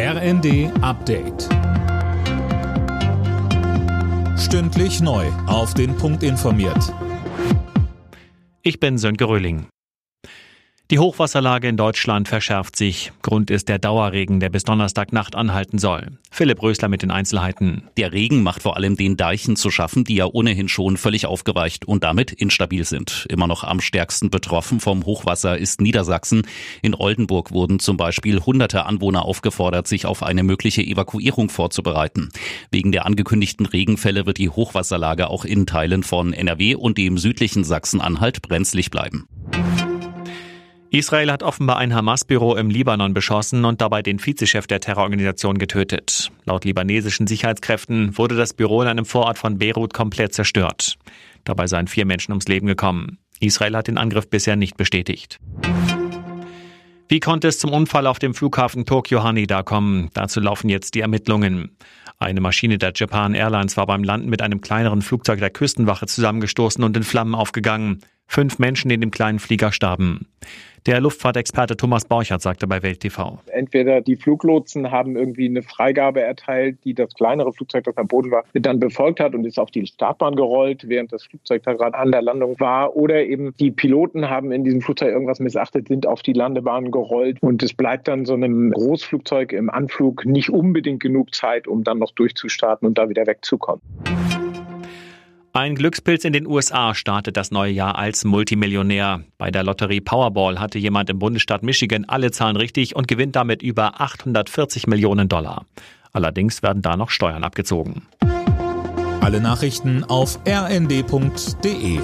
RND Update. Stündlich neu. Auf den Punkt informiert. Ich bin Sönke Röhling. Die Hochwasserlage in Deutschland verschärft sich. Grund ist der Dauerregen, der bis Donnerstagnacht anhalten soll. Philipp Rösler mit den Einzelheiten. Der Regen macht vor allem den Deichen zu schaffen, die ja ohnehin schon völlig aufgeweicht und damit instabil sind. Immer noch am stärksten betroffen vom Hochwasser ist Niedersachsen. In Oldenburg wurden zum Beispiel hunderte Anwohner aufgefordert, sich auf eine mögliche Evakuierung vorzubereiten. Wegen der angekündigten Regenfälle wird die Hochwasserlage auch in Teilen von NRW und dem südlichen Sachsen-Anhalt brenzlig bleiben. Israel hat offenbar ein Hamas-Büro im Libanon beschossen und dabei den Vizechef der Terrororganisation getötet. Laut libanesischen Sicherheitskräften wurde das Büro in einem Vorort von Beirut komplett zerstört. Dabei seien vier Menschen ums Leben gekommen. Israel hat den Angriff bisher nicht bestätigt. Wie konnte es zum Unfall auf dem Flughafen Tokyo Haneda kommen? Dazu laufen jetzt die Ermittlungen. Eine Maschine der Japan Airlines war beim Landen mit einem kleineren Flugzeug der Küstenwache zusammengestoßen und in Flammen aufgegangen. Fünf Menschen in dem kleinen Flieger starben. Der Luftfahrtexperte Thomas Borchert sagte bei Welt TV. Entweder die Fluglotsen haben irgendwie eine Freigabe erteilt, die das kleinere Flugzeug, das am Boden war, dann befolgt hat und ist auf die Startbahn gerollt, während das Flugzeug da gerade an der Landung war. Oder eben die Piloten haben in diesem Flugzeug irgendwas missachtet, sind auf die Landebahn gerollt und es bleibt dann so einem Großflugzeug im Anflug nicht unbedingt genug Zeit, um dann noch durchzustarten und da wieder wegzukommen. Ein Glückspilz in den USA startet das neue Jahr als Multimillionär. Bei der Lotterie Powerball hatte jemand im Bundesstaat Michigan alle Zahlen richtig und gewinnt damit über 840 Millionen Dollar. Allerdings werden da noch Steuern abgezogen. Alle Nachrichten auf rnd.de